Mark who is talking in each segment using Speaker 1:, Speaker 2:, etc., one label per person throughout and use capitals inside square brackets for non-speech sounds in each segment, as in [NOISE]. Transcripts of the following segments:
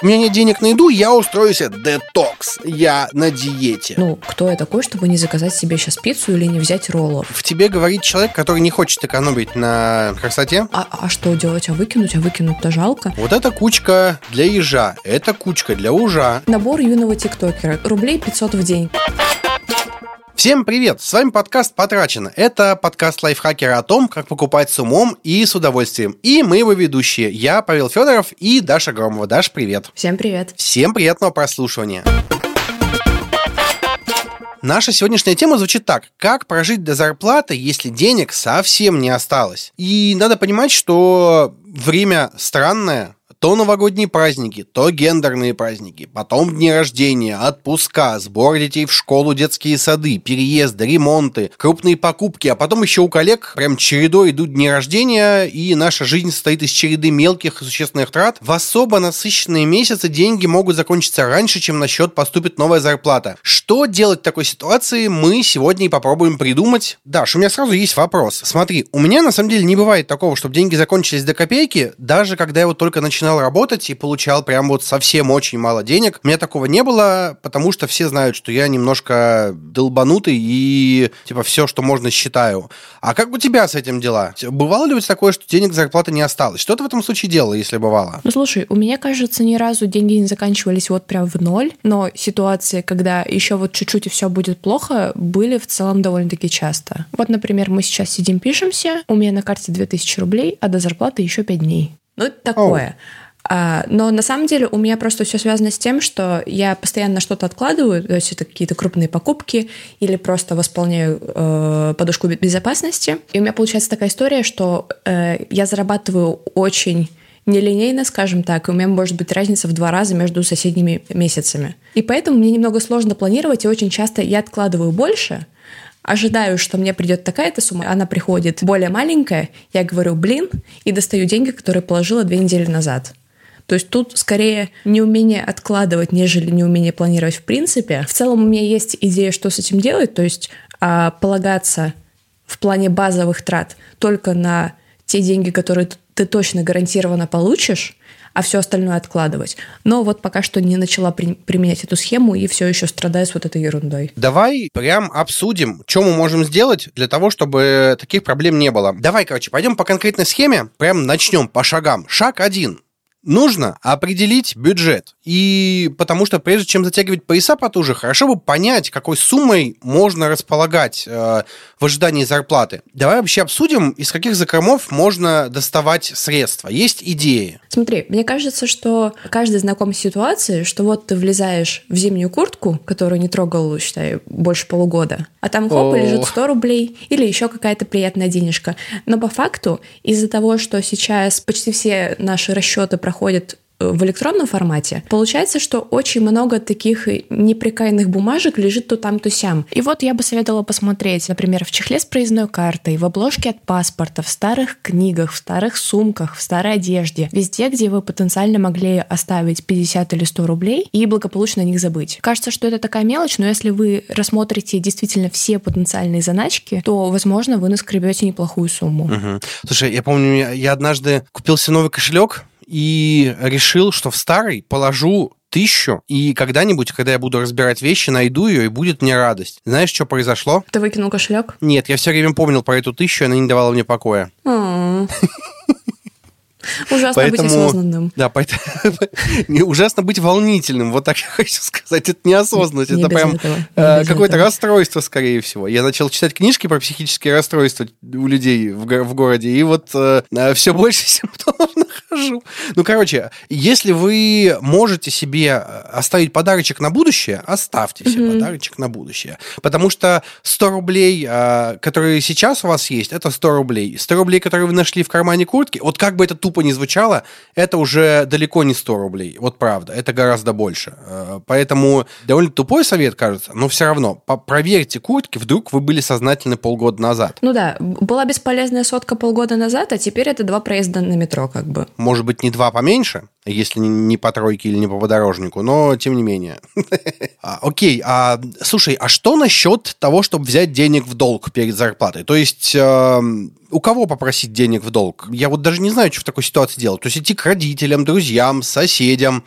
Speaker 1: У меня нет денег на еду, я устроюсь детокс. Я на диете.
Speaker 2: Ну, кто я такой, чтобы не заказать себе сейчас пиццу или не взять роллов?
Speaker 1: В тебе говорит человек, который не хочет экономить на красоте.
Speaker 2: А, а что делать? А выкинуть? А выкинуть-то жалко.
Speaker 1: Вот эта кучка для ежа, это кучка для ужа.
Speaker 2: Набор юного тиктокера. Рублей 500 в день.
Speaker 1: Всем привет! С вами подкаст «Потрачено». Это подкаст лайфхакера о том, как покупать с умом и с удовольствием. И мы его ведущие. Я Павел Федоров и Даша Громова. Даш, привет!
Speaker 2: Всем привет!
Speaker 1: Всем приятного прослушивания! Наша сегодняшняя тема звучит так. Как прожить до зарплаты, если денег совсем не осталось? И надо понимать, что время странное, то новогодние праздники, то гендерные праздники, потом дни рождения, отпуска, сбор детей в школу, детские сады, переезды, ремонты, крупные покупки, а потом еще у коллег прям чередой идут дни рождения, и наша жизнь состоит из череды мелких и существенных трат. В особо насыщенные месяцы деньги могут закончиться раньше, чем на счет поступит новая зарплата. Что делать в такой ситуации, мы сегодня и попробуем придумать. Даш, у меня сразу есть вопрос. Смотри, у меня на самом деле не бывает такого, чтобы деньги закончились до копейки, даже когда я вот только начинаю начинал работать и получал прям вот совсем очень мало денег. У меня такого не было, потому что все знают, что я немножко долбанутый и типа все, что можно, считаю. А как у тебя с этим дела? Бывало ли у тебя такое, что денег зарплаты не осталось? Что ты в этом случае делала, если бывало?
Speaker 2: Ну, слушай, у меня, кажется, ни разу деньги не заканчивались вот прям в ноль, но ситуации, когда еще вот чуть-чуть и все будет плохо, были в целом довольно-таки часто. Вот, например, мы сейчас сидим, пишемся, у меня на карте 2000 рублей, а до зарплаты еще 5 дней. Ну, такое. А, но на самом деле у меня просто все связано с тем, что я постоянно что-то откладываю, то есть это какие-то крупные покупки или просто восполняю э, подушку безопасности. И у меня получается такая история, что э, я зарабатываю очень нелинейно, скажем так, и у меня может быть разница в два раза между соседними месяцами. И поэтому мне немного сложно планировать, и очень часто я откладываю больше, ожидаю, что мне придет такая-то сумма, она приходит более маленькая, я говорю, блин, и достаю деньги, которые положила две недели назад. То есть тут скорее неумение откладывать, нежели неумение планировать в принципе. В целом у меня есть идея, что с этим делать, то есть а, полагаться в плане базовых трат только на те деньги, которые ты точно гарантированно получишь, а все остальное откладывать. Но вот пока что не начала при- применять эту схему и все еще страдаю с вот этой ерундой.
Speaker 1: Давай прям обсудим, что мы можем сделать для того, чтобы таких проблем не было. Давай, короче, пойдем по конкретной схеме, прям начнем по шагам. Шаг один нужно определить бюджет. И потому что прежде чем затягивать пояса потуже, хорошо бы понять, какой суммой можно располагать э, в ожидании зарплаты. Давай вообще обсудим, из каких закромов можно доставать средства. Есть идеи?
Speaker 2: Смотри, мне кажется, что каждый знаком с ситуацией, что вот ты влезаешь в зимнюю куртку, которую не трогал, считай, больше полугода, а там хоп, лежит 100 рублей или еще какая-то приятная денежка. Но по факту из-за того, что сейчас почти все наши расчеты проходят в электронном формате, получается, что очень много таких неприкаянных бумажек лежит то там, то сям. И вот я бы советовала посмотреть, например, в чехле с проездной картой, в обложке от паспорта, в старых книгах, в старых сумках, в старой одежде, везде, где вы потенциально могли оставить 50 или 100 рублей и благополучно о них забыть. Кажется, что это такая мелочь, но если вы рассмотрите действительно все потенциальные заначки, то, возможно, вы наскребете неплохую сумму.
Speaker 1: Угу. Слушай, я помню, я однажды купил себе новый кошелек, и решил, что в старый положу тысячу, и когда-нибудь, когда я буду разбирать вещи, найду ее, и будет мне радость. Знаешь, что произошло?
Speaker 2: Ты выкинул кошелек?
Speaker 1: Нет, я все время помнил про эту тысячу, и она не давала мне покоя. [LAUGHS]
Speaker 2: Ужасно поэтому, быть осознанным.
Speaker 1: Да, поэтому [LAUGHS] ужасно быть волнительным. Вот так я [LAUGHS] хочу сказать. Это неосознанность. Не это прям э, какое-то расстройство, скорее всего. Я начал читать книжки про психические расстройства у людей в, в городе, и вот э, все больше симптомов нахожу. Ну, короче, если вы можете себе оставить подарочек на будущее, оставьте себе mm-hmm. подарочек на будущее. Потому что 100 рублей, э, которые сейчас у вас есть, это 100 рублей. 100 рублей, которые вы нашли в кармане куртки, вот как бы это тупо не звучало, это уже далеко не 100 рублей. Вот правда, это гораздо больше. Э, поэтому довольно тупой совет, кажется, но все равно проверьте куртки, вдруг вы были сознательны полгода назад.
Speaker 2: Ну да, была бесполезная сотка полгода назад, а теперь это два проезда на метро как бы.
Speaker 1: Может быть, не два поменьше, если не по тройке или не по подорожнику, но тем не менее. [LAUGHS] А, окей, а слушай, а что насчет того, чтобы взять денег в долг перед зарплатой? То есть эм, у кого попросить денег в долг? Я вот даже не знаю, что в такой ситуации делать. То есть идти к родителям, друзьям, соседям.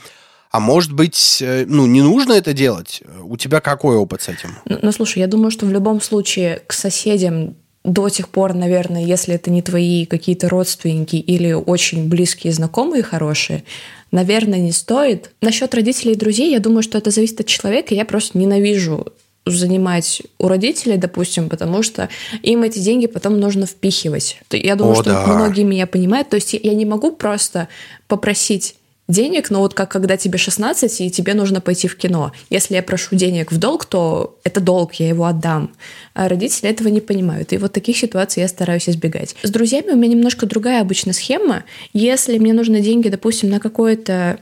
Speaker 1: а может быть, э, ну, не нужно это делать? У тебя какой опыт с этим?
Speaker 2: Ну, ну, слушай, я думаю, что в любом случае к соседям до тех пор, наверное, если это не твои какие-то родственники или очень близкие знакомые хорошие, наверное, не стоит. Насчет родителей и друзей, я думаю, что это зависит от человека. Я просто ненавижу занимать у родителей, допустим, потому что им эти деньги потом нужно впихивать. Я думаю, О, что да. многие меня понимают. То есть я не могу просто попросить денег, но вот как когда тебе 16 и тебе нужно пойти в кино. Если я прошу денег в долг, то это долг, я его отдам. А родители этого не понимают. И вот таких ситуаций я стараюсь избегать. С друзьями у меня немножко другая обычная схема. Если мне нужны деньги, допустим, на какое-то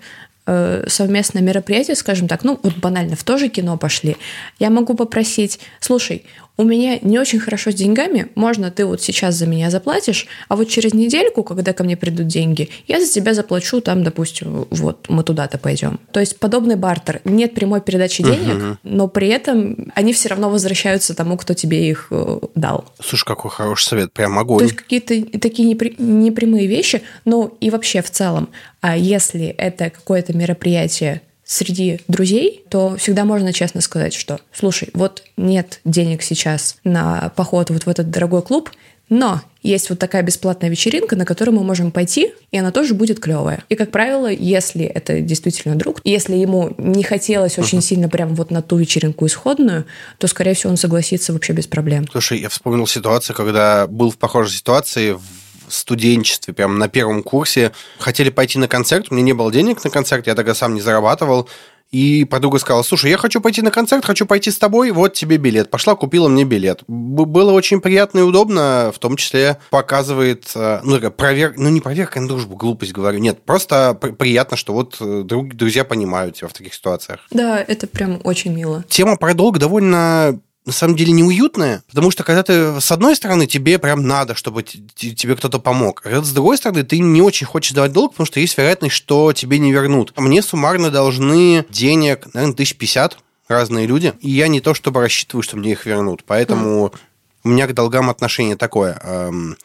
Speaker 2: э, совместное мероприятие, скажем так, ну вот банально, в то же кино пошли, я могу попросить, слушай, у меня не очень хорошо с деньгами, можно ты вот сейчас за меня заплатишь, а вот через недельку, когда ко мне придут деньги, я за тебя заплачу там, допустим, вот мы туда-то пойдем. То есть подобный бартер. Нет прямой передачи денег, угу. но при этом они все равно возвращаются тому, кто тебе их э, дал.
Speaker 1: Слушай, какой хороший совет, прям огонь.
Speaker 2: То есть какие-то такие непри- непрямые вещи, ну и вообще в целом, а если это какое-то мероприятие среди друзей, то всегда можно честно сказать, что, слушай, вот нет денег сейчас на поход вот в этот дорогой клуб, но есть вот такая бесплатная вечеринка, на которую мы можем пойти, и она тоже будет клевая. И, как правило, если это действительно друг, если ему не хотелось uh-huh. очень сильно прям вот на ту вечеринку исходную, то, скорее всего, он согласится вообще без проблем.
Speaker 1: Слушай, я вспомнил ситуацию, когда был в похожей ситуации в студенчестве, прям на первом курсе, хотели пойти на концерт, у меня не было денег на концерт, я тогда сам не зарабатывал, и подруга сказала, слушай, я хочу пойти на концерт, хочу пойти с тобой, вот тебе билет. Пошла, купила мне билет. Было очень приятно и удобно, в том числе показывает, э, ну, проверка, ну, не проверка на дружбу, глупость говорю, нет, просто приятно, что вот э, друг, друзья понимают тебя в таких ситуациях.
Speaker 2: Да, это прям очень мило.
Speaker 1: Тема про долг довольно на самом деле неуютное, потому что когда ты, с одной стороны, тебе прям надо, чтобы тебе кто-то помог, а с другой стороны, ты не очень хочешь давать долг, потому что есть вероятность, что тебе не вернут. Мне суммарно должны денег, наверное, тысяч пятьдесят разные люди, и я не то чтобы рассчитываю, что мне их вернут, поэтому mm. у меня к долгам отношение такое. Эм,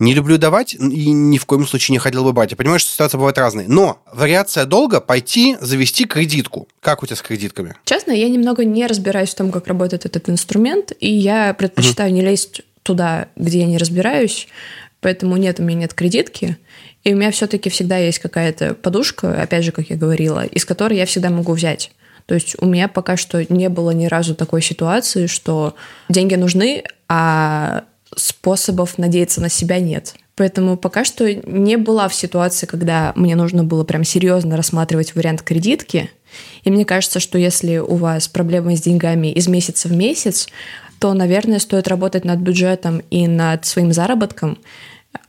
Speaker 1: не люблю давать и ни в коем случае не хотел бы брать. Я понимаю, что ситуация бывает разная. Но вариация долга – пойти завести кредитку. Как у тебя с кредитками?
Speaker 2: Честно, я немного не разбираюсь в том, как работает этот инструмент, и я предпочитаю угу. не лезть туда, где я не разбираюсь, поэтому нет, у меня нет кредитки. И у меня все-таки всегда есть какая-то подушка, опять же, как я говорила, из которой я всегда могу взять. То есть у меня пока что не было ни разу такой ситуации, что деньги нужны, а способов надеяться на себя нет. Поэтому пока что не была в ситуации, когда мне нужно было прям серьезно рассматривать вариант кредитки. И мне кажется, что если у вас проблемы с деньгами из месяца в месяц, то, наверное, стоит работать над бюджетом и над своим заработком,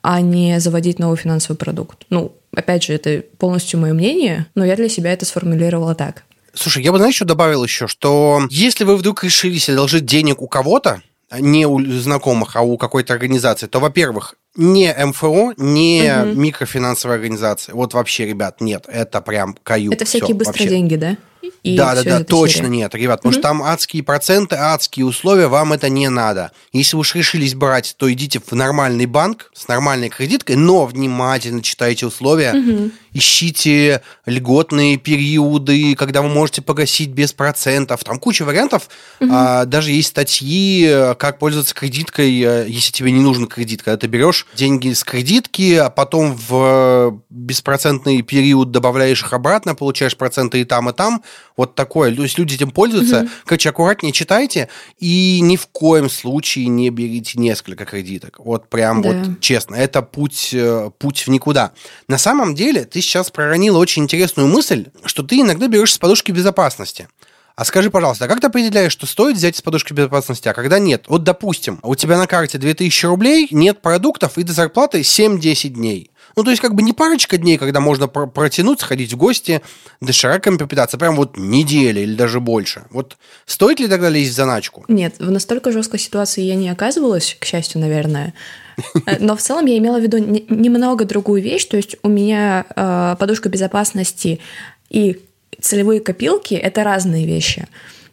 Speaker 2: а не заводить новый финансовый продукт. Ну, опять же, это полностью мое мнение, но я для себя это сформулировала так.
Speaker 1: Слушай, я бы, знаешь, что добавил еще, что если вы вдруг решились одолжить денег у кого-то, не у знакомых, а у какой-то организации, то, во-первых, не МФО, не угу. микрофинансовая организация. Вот вообще, ребят, нет, это прям каюк.
Speaker 2: Это всякие Всё, быстрые вообще. деньги, да?
Speaker 1: И да, да, да, точно серия. нет, ребят, потому что там адские проценты, адские условия, вам это не надо. Если вы уж решились брать, то идите в нормальный банк с нормальной кредиткой, но внимательно читайте условия, угу. ищите льготные периоды, когда вы можете погасить без процентов. Там куча вариантов. Угу. А, даже есть статьи, как пользоваться кредиткой, э, если тебе не нужен кредит. Когда ты берешь деньги с кредитки, а потом в беспроцентный период добавляешь их обратно, получаешь проценты и там, и там вот такое. То есть люди этим пользуются. Угу. Короче, аккуратнее читайте и ни в коем случае не берите несколько кредиток. Вот прям да. вот честно. Это путь, э, путь в никуда. На самом деле ты сейчас проронила очень интересную мысль, что ты иногда берешь с подушки безопасности. А скажи, пожалуйста, а как ты определяешь, что стоит взять из подушки безопасности, а когда нет? Вот, допустим, у тебя на карте 2000 рублей, нет продуктов и до зарплаты 7-10 дней. Ну, то есть, как бы не парочка дней, когда можно пр- протянуть, сходить в гости, дошираками попитаться, прям вот неделя или даже больше. Вот стоит ли тогда лезть в заначку?
Speaker 2: Нет, в настолько жесткой ситуации я не оказывалась, к счастью, наверное. [LAUGHS] Но в целом я имела в виду немного другую вещь. То есть у меня э, подушка безопасности и целевые копилки – это разные вещи.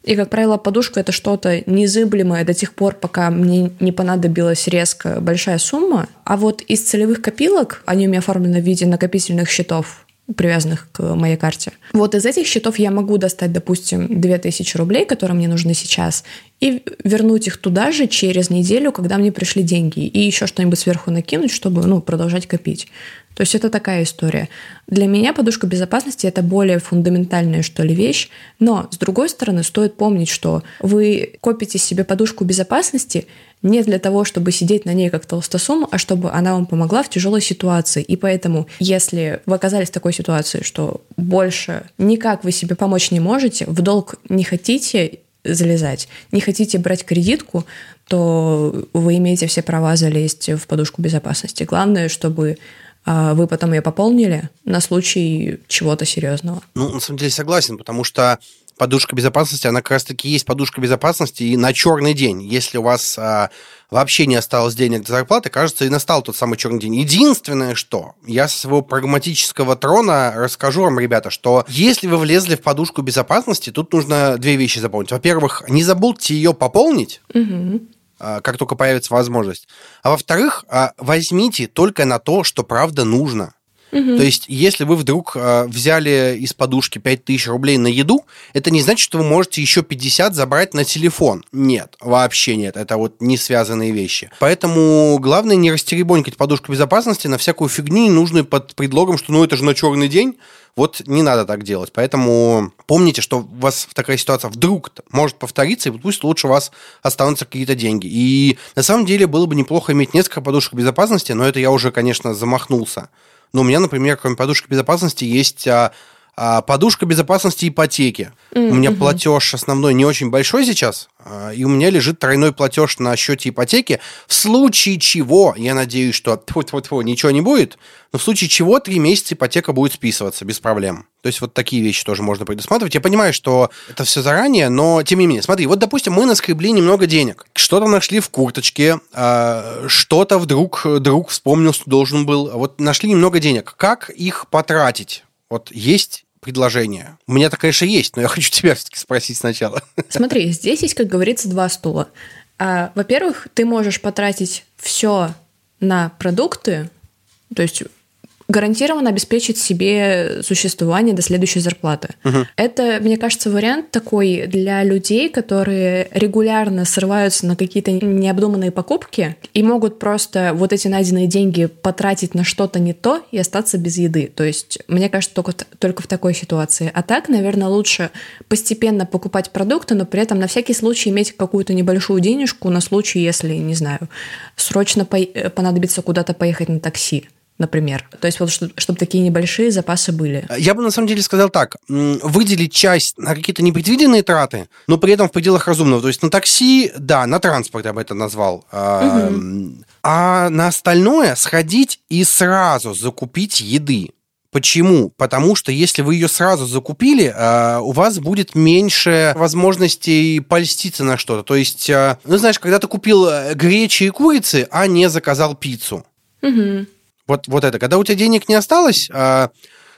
Speaker 2: И, как правило, подушка — это что-то незыблемое до тех пор, пока мне не понадобилась резко большая сумма. А вот из целевых копилок, они у меня оформлены в виде накопительных счетов, привязанных к моей карте. Вот из этих счетов я могу достать, допустим, 2000 рублей, которые мне нужны сейчас, и вернуть их туда же через неделю, когда мне пришли деньги, и еще что-нибудь сверху накинуть, чтобы ну, продолжать копить. То есть это такая история. Для меня подушка безопасности это более фундаментальная, что ли, вещь. Но, с другой стороны, стоит помнить, что вы копите себе подушку безопасности не для того, чтобы сидеть на ней как толстосум, а чтобы она вам помогла в тяжелой ситуации. И поэтому, если вы оказались в такой ситуации, что больше никак вы себе помочь не можете, в долг не хотите залезать, не хотите брать кредитку, то вы имеете все права залезть в подушку безопасности. Главное, чтобы вы потом ее пополнили на случай чего-то серьезного.
Speaker 1: Ну, на самом деле согласен, потому что подушка безопасности, она как раз-таки есть подушка безопасности и на черный день. Если у вас а, вообще не осталось денег до зарплаты, кажется, и настал тот самый черный день. Единственное, что я с своего прагматического трона расскажу вам, ребята, что если вы влезли в подушку безопасности, тут нужно две вещи запомнить. Во-первых, не забудьте ее пополнить. Угу. А, как только появится возможность. А во-вторых, а, возьмите только на то, что правда нужно. Угу. То есть, если вы вдруг э, взяли из подушки 5000 рублей на еду, это не значит, что вы можете еще 50 забрать на телефон. Нет, вообще нет. Это вот не связанные вещи. Поэтому главное не растеребонькать подушку безопасности на всякую фигню, ненужную под предлогом, что ну это же на черный день. Вот не надо так делать. Поэтому помните, что у вас такая ситуация вдруг может повториться, и пусть лучше у вас останутся какие-то деньги. И на самом деле было бы неплохо иметь несколько подушек безопасности, но это я уже, конечно, замахнулся. Но у меня, например, кроме подушки безопасности, есть а, подушка безопасности ипотеки. Mm-hmm. У меня платеж основной не очень большой сейчас, а, и у меня лежит тройной платеж на счете ипотеки. В случае чего, я надеюсь, что [LAUGHS] тьфу -тьфу -тьфу, ничего не будет, но в случае чего три месяца ипотека будет списываться без проблем. То есть вот такие вещи тоже можно предусматривать. Я понимаю, что это все заранее, но тем не менее. Смотри, вот, допустим, мы наскребли немного денег. Что-то нашли в курточке, а, что-то вдруг друг вспомнил, что должен был. Вот нашли немного денег. Как их потратить? Вот есть предложение? У меня-то, конечно, есть, но я хочу тебя все-таки спросить сначала. [LAUGHS]
Speaker 2: Смотри, здесь есть, как говорится, два стула. А, во-первых, ты можешь потратить все на продукты, то есть гарантированно обеспечить себе существование до следующей зарплаты. Угу. Это, мне кажется, вариант такой для людей, которые регулярно срываются на какие-то необдуманные покупки и могут просто вот эти найденные деньги потратить на что-то не то и остаться без еды. То есть, мне кажется, только, только в такой ситуации. А так, наверное, лучше постепенно покупать продукты, но при этом на всякий случай иметь какую-то небольшую денежку на случай, если, не знаю, срочно понадобится куда-то поехать на такси например. То есть вот чтобы такие небольшие запасы были.
Speaker 1: Я бы на самом деле сказал так. Выделить часть на какие-то непредвиденные траты, но при этом в пределах разумного. То есть на такси, да, на транспорт я бы это назвал. Угу. А на остальное сходить и сразу закупить еды. Почему? Потому что если вы ее сразу закупили, а, у вас будет меньше возможностей польститься на что-то. То есть, а, ну знаешь, когда ты купил э, гречи и курицы, а не заказал пиццу. Угу. Вот, вот это. Когда у тебя денег не осталось, а,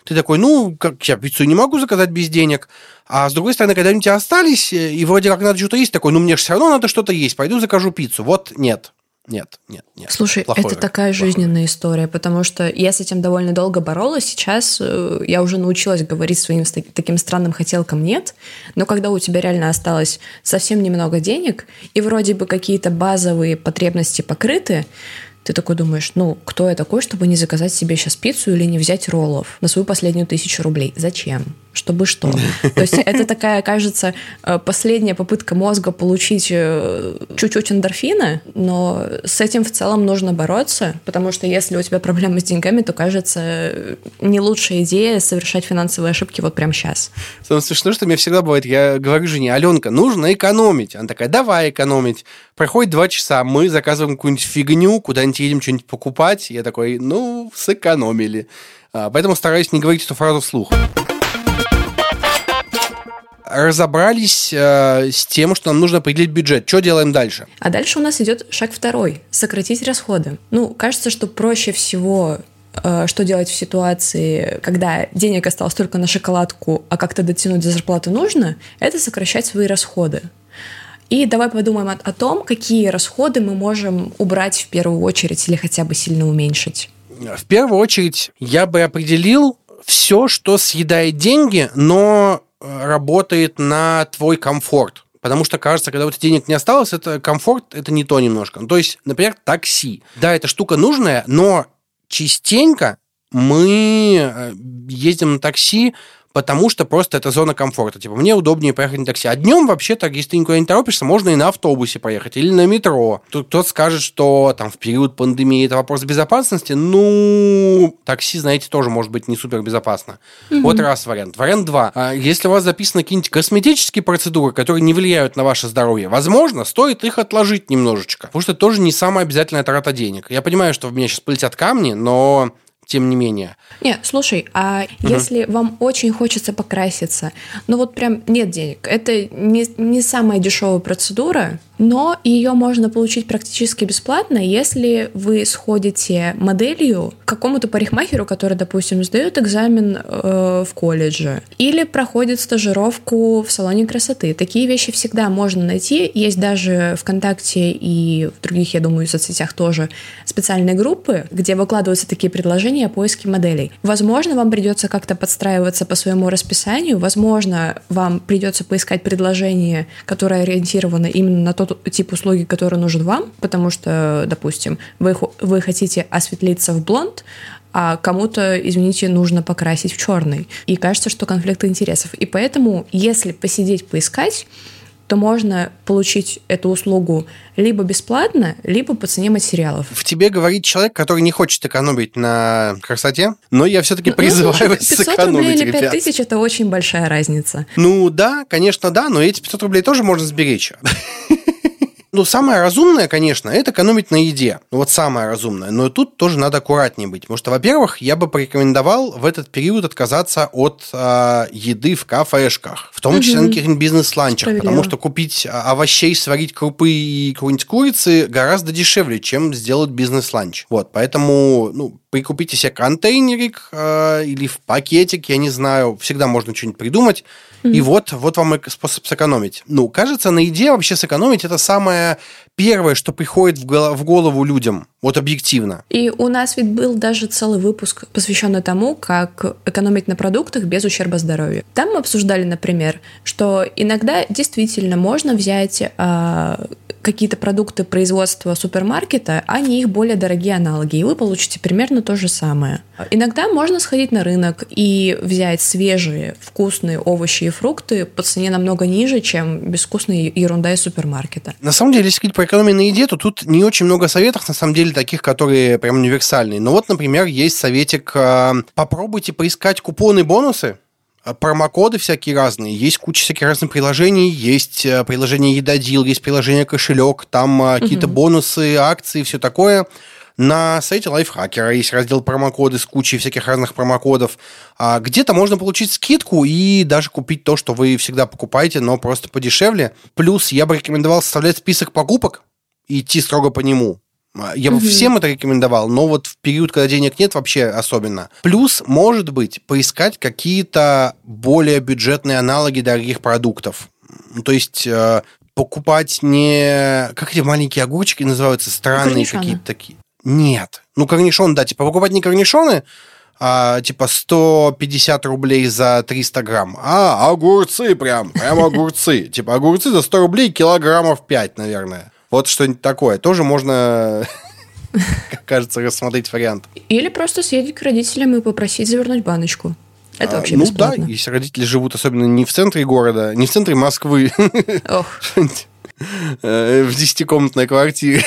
Speaker 1: ты такой, ну, как я пиццу не могу заказать без денег. А с другой стороны, когда они у тебя остались, э, и вроде как надо что-то есть, такой, ну, мне же все равно надо что-то есть, пойду закажу пиццу. Вот нет. Нет, нет, нет.
Speaker 2: Слушай, плохой это такая плохой. жизненная история, потому что я с этим довольно долго боролась. Сейчас э, я уже научилась говорить своим таким странным хотелкам нет, но когда у тебя реально осталось совсем немного денег, и вроде бы какие-то базовые потребности покрыты, ты такой думаешь, ну, кто я такой, чтобы не заказать себе сейчас пиццу или не взять роллов на свою последнюю тысячу рублей? Зачем? Чтобы что? [LAUGHS] То есть это такая, кажется, э, последняя попытка мозга получить э, чуть-чуть эндорфина, но с этим в целом нужно бороться, потому что если у тебя проблемы с деньгами, то, кажется, не лучшая идея совершать финансовые ошибки вот прямо сейчас.
Speaker 1: Самое смешное, что мне всегда бывает, я говорю жене, Аленка, нужно экономить. Она такая, давай экономить. Проходит два часа, мы заказываем какую-нибудь фигню, куда-нибудь едем что-нибудь покупать. Я такой, ну, сэкономили. А, поэтому стараюсь не говорить эту фразу вслух разобрались э, с тем, что нам нужно определить бюджет. Что делаем дальше?
Speaker 2: А дальше у нас идет шаг второй – сократить расходы. Ну, кажется, что проще всего э, что делать в ситуации, когда денег осталось только на шоколадку, а как-то дотянуть до зарплаты нужно, это сокращать свои расходы. И давай подумаем о, о том, какие расходы мы можем убрать в первую очередь или хотя бы сильно уменьшить.
Speaker 1: В первую очередь я бы определил все, что съедает деньги, но э, работает на твой комфорт. Потому что, кажется, когда вот денег не осталось, это комфорт, это не то немножко. То есть, например, такси. Да, эта штука нужная, но частенько мы э, ездим на такси потому что просто это зона комфорта. Типа, мне удобнее поехать на такси. А днем вообще-то, если ты никуда не торопишься, можно и на автобусе поехать, или на метро. Тут кто-то скажет, что там в период пандемии это вопрос безопасности. Ну, такси, знаете, тоже может быть не супер безопасно. Угу. Вот раз вариант. Вариант два. А если у вас записаны какие-нибудь косметические процедуры, которые не влияют на ваше здоровье, возможно, стоит их отложить немножечко. Потому что это тоже не самая обязательная трата денег. Я понимаю, что в меня сейчас полетят камни, но тем не менее.
Speaker 2: Не, слушай, а угу. если вам очень хочется покраситься, ну вот прям нет денег, это не, не самая дешевая процедура, но ее можно получить практически бесплатно, если вы сходите моделью к какому-то парикмахеру, который, допустим, сдает экзамен э, в колледже, или проходит стажировку в салоне красоты. Такие вещи всегда можно найти. Есть даже ВКонтакте и в других, я думаю, соцсетях тоже специальные группы, где выкладываются такие предложения о поиске моделей. Возможно, вам придется как-то подстраиваться по своему расписанию, возможно, вам придется поискать предложение, которое ориентировано именно на тот тот тип услуги, который нужен вам, потому что, допустим, вы, вы хотите осветлиться в блонд, а кому-то, извините, нужно покрасить в черный. И кажется, что конфликт интересов. И поэтому, если посидеть, поискать, то можно получить эту услугу либо бесплатно, либо по цене материалов.
Speaker 1: В тебе говорит человек, который не хочет экономить на красоте, но я все-таки ну, призываю ну, слушай, 500 сэкономить,
Speaker 2: рублей или 5 тысяч – это очень большая разница.
Speaker 1: Ну да, конечно, да, но эти 500 рублей тоже можно сберечь. Ну, самое разумное, конечно, это экономить на еде. Ну, вот самое разумное. Но тут тоже надо аккуратнее быть. Потому что, во-первых, я бы порекомендовал в этот период отказаться от э, еды в кафешках. В том числе угу. на каких-нибудь бизнес-ланчах. Потому что купить а, овощей, сварить крупы и какой-нибудь курицы гораздо дешевле, чем сделать бизнес-ланч. Вот, поэтому, ну, прикупите себе контейнерик э, или в пакетик, я не знаю. Всегда можно что-нибудь придумать. Mm-hmm. И вот, вот вам и способ сэкономить. Ну, кажется, на еде вообще сэкономить это самое первое, что приходит в голову людям, вот объективно.
Speaker 2: И у нас ведь был даже целый выпуск, посвященный тому, как экономить на продуктах без ущерба здоровью. Там мы обсуждали, например, что иногда действительно можно взять а, какие-то продукты производства супермаркета, а не их более дорогие аналоги, и вы получите примерно то же самое. Иногда можно сходить на рынок и взять свежие, вкусные овощи и фрукты по цене намного ниже, чем безвкусная ерунда из супермаркета.
Speaker 1: На самом деле, если говорить про экономию на еде, то тут не очень много советов, на самом деле, таких, которые прям универсальные. Но вот, например, есть советик, э, попробуйте поискать купоны, бонусы, а промокоды всякие разные, есть куча всяких разных приложений, есть э, приложение Едодил, есть приложение Кошелек, там какие-то бонусы, акции, все такое. На сайте Лайфхакера есть раздел промокоды с кучей всяких разных промокодов. А где-то можно получить скидку и даже купить то, что вы всегда покупаете, но просто подешевле. Плюс я бы рекомендовал составлять список покупок и идти строго по нему. А, я бы угу. всем это рекомендовал, но вот в период, когда денег нет, вообще особенно. Плюс, может быть, поискать какие-то более бюджетные аналоги дорогих продуктов. То есть э, покупать не... Как эти маленькие огурчики называются? Странные какие-то такие. Нет. Ну, корнишон, да, типа покупать не корнишоны, а, типа 150 рублей за 300 грамм, а огурцы прям, прям огурцы. [LAUGHS] Типа огурцы за 100 рублей килограммов 5, наверное. Вот что-нибудь такое. Тоже можно, [LAUGHS] как кажется, рассмотреть вариант.
Speaker 2: Или просто съездить к родителям и попросить завернуть баночку. Это вообще
Speaker 1: а,
Speaker 2: Ну да,
Speaker 1: если родители живут особенно не в центре города, не в центре Москвы, Ох. [LAUGHS] Э, в десятикомнатной квартире.